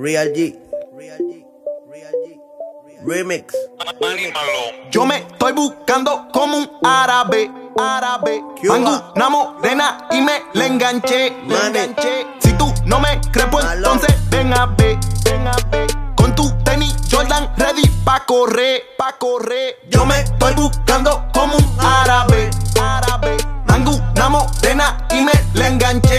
Real G. Remix. Yo me estoy buscando como un árabe, árabe. Mango, una morena y me le enganché, Mane. enganché. Si tú no me crees, pues entonces ven a ver, ven a ver. Con tu tenis Jordan ready pa' correr, pa' correr. Yo me estoy buscando como un árabe, árabe. Mango, una morena y me le enganché,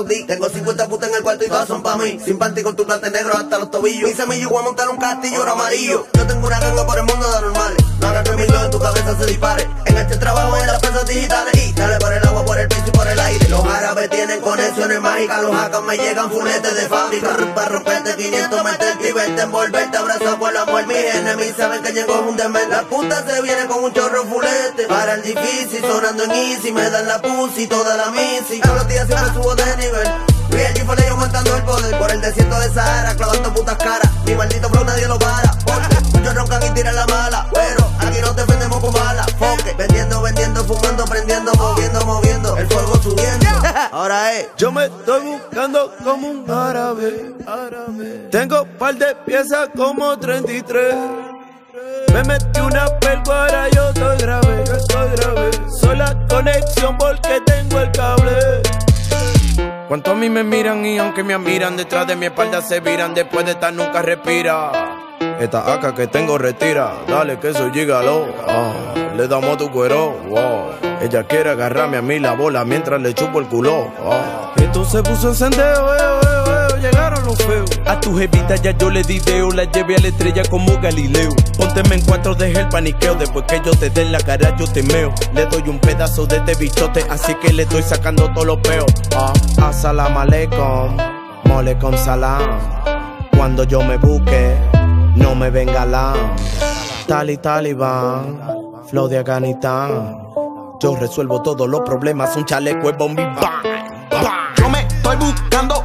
saudí. Tengo 50 putas en el cuarto y todas son pa' mí. Sin panty con tu plate negro hasta los tobillos. Mi semillo voy a montar un castillo oro amarillo. Yo tengo una ganga por el mundo de normales. No hagas que mi en tu cabeza se dispare. En este trabajo en las pesas digitales. Y dale por el agua, por el piso y por el aire. Los árabes tienen conexiones mágicas. Los hackers me llegan fuletes de fábrica. Para romperte 500 meterte y verte envolverte. Abrazo Mis enemigos saben que llegó un demente. La puta se viene con un chorro fulete. Para el difícil, sonando en easy. Me dan la pussy, toda la missy. Todos los días siempre subo de nivel. Real G fue yo aumentando el poder. Por el desierto de Sahara, clavando putas caras. Mi maldito flow nadie lo para. Porque muchos roncan y tiran la mala. Pero aquí no te vendemos con balas. Foque. Vendiendo, vendiendo, fumando, prendiendo, moviendo, moviendo. El fuego subiendo. Ahora es. Yo me estoy buscando como un árabe. Tengo par de piezas como 33. Me metí una pelguara, yo estoy grave, yo estoy grave. Soy la conexión porque tengo el cable. Cuanto a mí me miran y aunque me admiran, detrás de mi espalda se viran, después de estar nunca respira. Esta acá que tengo retira, dale que soy gigalo. Ah, le damos tu cuero, wow. Ella quiere agarrarme a mí la bola mientras le chupo el culo. ah. Esto se puso encendeo, eo, A tu jevita ya yo le di deo, la llevé a la estrella como Galileo. Pónteme en cuatro, deja el paniqueo, después que yo te dé la cara yo te meo. Le doy un pedazo de este bichote, así que le estoy sacando todos los peos. Ah, assalam alaikum, molecom salam. Cuando yo me busque, no me venga la Tali Taliban, flow de Afganistán. Yo resuelvo todos los problemas, un chaleco es bombi bang. Yo me estoy buscando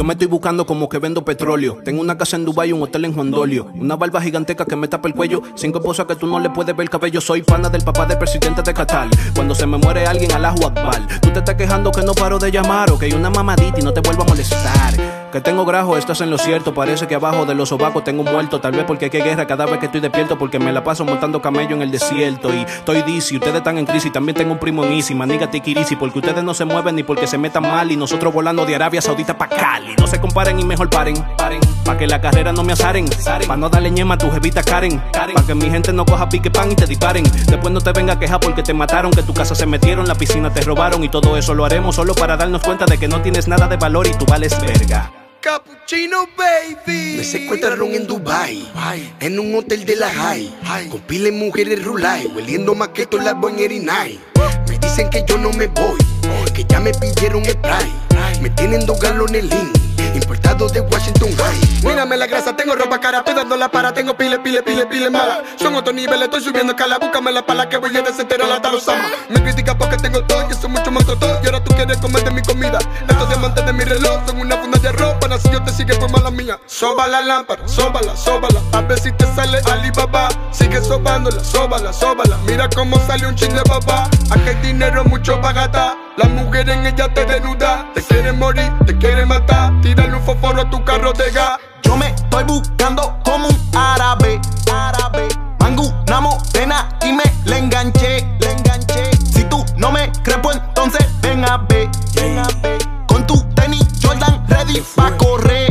Yo me estoy buscando como que vendo petróleo. Tengo una casa en Dubai y un hotel en Juan Dolio. Una barba giganteca que me tapa el cuello. Cinco esposas que tú no le puedes ver el cabello. Soy pana del papá del presidente de Qatar. Cuando se me muere alguien, Allahu Akbar. Tú te estás quejando que no paro de llamar o que hay una mamadita y no te vuelvo a molestar. Que tengo grajo, estás en lo cierto. Parece que abajo de los sobacos tengo un muerto. Tal vez porque hay que guerra cada vez que estoy despierto. Porque me la paso montando camello en el desierto. Y estoy dizzy, ustedes están en crisis. También tengo un primo en Easy, maniga tiquirisi. Porque ustedes no se mueven ni porque se metan mal. Y nosotros volando de Arabia Saudita pa' Cali. No se comparen y mejor paren, paren. Pa' que la carrera no me azaren. Pa' no darle ñema a tu jevita Karen. Pa' que mi gente no coja pique pan y te disparen. Después no te venga a quejar porque te mataron. Que tu casa se metieron, la piscina te robaron. Y todo eso lo haremos solo para darnos cuenta de que no tienes nada de valor y tú vales verga. Cappuccino Baby. Me secuestraron en Dubai, en un hotel de la high, con pile mujeres rulay, hueliendo más que la. Me dicen que yo no me voy, que ya me pidieron spray. Me tienen dos galones lean, de Washington. Mírame la grasa, tengo ropa cara, estoy dando la para, tengo pile, pile, pile, pile mala. Son otros niveles, estoy subiendo escala, búscame la pala que voy a desenterar hasta los. Me critica porque tengo todo, yo soy mucho más todo, y ahora tú quieres comer de mi comida. Estos diamantes de mi reloj son una funda de ropa, si yo te sigue por mala mía. Soba la lámpara, sóbala, sóbala, a ver si te sale Alibaba. Sigue sobándola, sóbala, sóbala, mira cómo sale un chin de papá. Aquí hay dinero, mucho pa' gastar. La mujer en ella te desnuda, te quiere morir, te quiere matar. Tírale un fósforo a tu carro de gas. Yo me estoy buscando como un árabe, árabe. Mango, una morena y me le enganché, le enganché. Si tú no me crees, pues entonces ven a ver, ven a ver. Con tu tenis Jordan ready pa' correr.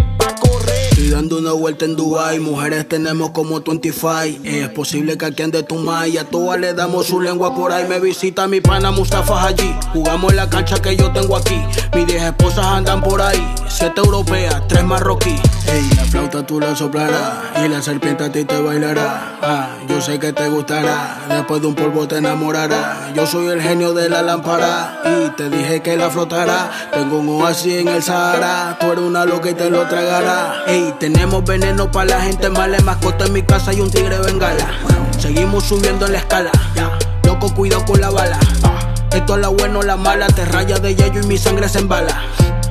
Vuelta en Dubai, mujeres tenemos como 25 Es posible que aquí ande tu mai, a todas le damos su lengua por ahí. Me visita mi pana Mustafa allí, jugamos en la cancha que yo tengo aquí. Mis 10 esposas andan por ahí, 7 europeas, 3 marroquí Ey, la flauta tú la soplarás y la serpiente a ti te bailará. Ah, yo sé que te gustará, después de un polvo te enamorará. Yo soy el genio de la lámpara te dije que la frotará Tengo un oasis en el Sahara, tú eres una loca y te lo tragará Ey, tenemos veneno para la gente mala, mascota en mi casa y un tigre bengala. Seguimos subiendo en la escala. Loco, cuidado con la bala. Esto es la buena o la mala, te raya de yello y mi sangre se embala.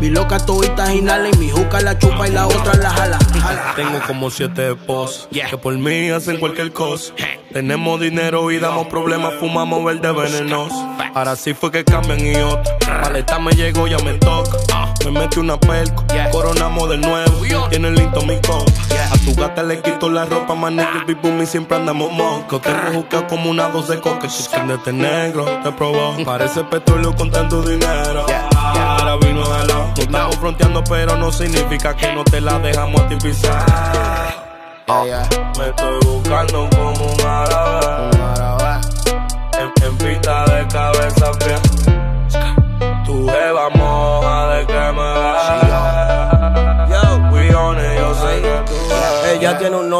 Mi loca todita inhala y mi juca la chupa y la otra la jala. Tengo como siete esposos que por mí hacen cualquier cosa. Tenemos dinero y damos problemas, fumamos verde venenoso. Ahora sí fue que cambian y otro. Maleta me llegó, ya me toca. Me metí una pelco, coronamos de nuevo. Tiene lindo mi copa. A tu gata le quito la ropa, manillo y boom y siempre andamos mocos. Tengo juca como una dos de coca. Si de este negro, te probó. Parece petróleo con tanto dinero. Ahora vino de lado. No estamos fronteando, pero no significa que no te la dejamos a ti pisar. Me estoy buscando como un árabe.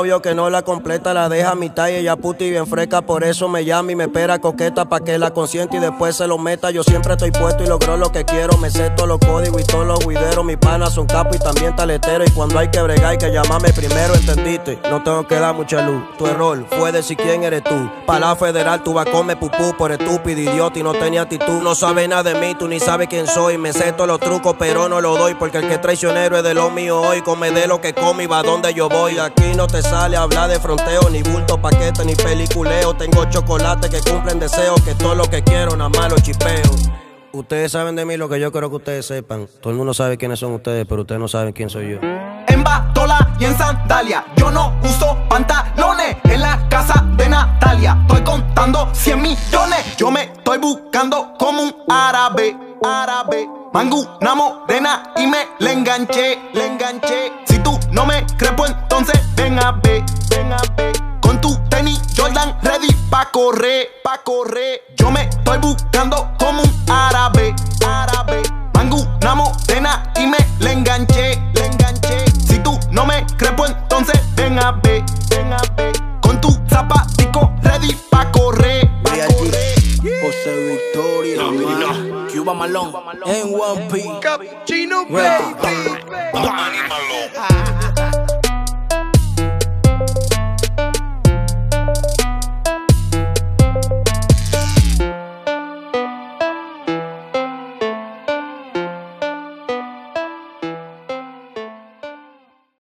Que no la completa, la deja a mitad y ella puta y bien fresca, por eso me llama y me espera coqueta pa' que la consiente y después se lo meta. Yo siempre estoy puesto y logro lo que quiero, me sé todos los códigos y todos los guideros. Mis panas son capo y también taletero y cuando hay que bregar hay que llamarme primero, ¿entendiste? No tengo que dar mucha luz, tu error fue decir quién eres tú. Pa' la federal tú vas a comer pupú por estúpido, idiota y no tenía actitud. No sabes nada de mí, tú ni sabes quién soy. Me sé todos los trucos pero no lo doy porque el que es traicionero es de lo mío hoy. Come de lo que come y va donde yo voy. Aquí no te sale a hablar de fronteo, ni bulto, paquete, ni peliculeo. Tengo chocolate que cumplen deseos, que todo lo que quiero, nada más lo chipeo. Ustedes saben de mí lo que yo quiero que ustedes sepan. Todo el mundo sabe quiénes son ustedes, pero ustedes no saben quién soy yo. En batola y en sandalia, yo no uso pantalones. En la casa de Natalia, estoy contando 100 millones. Yo me estoy buscando como un árabe, árabe. Mangu, una morena y me le enganché, le enganché. Si tú no me crees, pues entonces ven a ver, ven a ver. Con tu tenis Jordan ready pa' correr, pa' correr. Yo me estoy buscando como un árabe, árabe. Mangu, una morena y me le enganché, le enganché. Si tú no me crees, pues entonces ven a ver, ven a ver. Con tu zapatico ready pa' correr, pa' correr. José Victoria, man. Cuba Malone, en One Piece. Cappuccino, Ready. baby.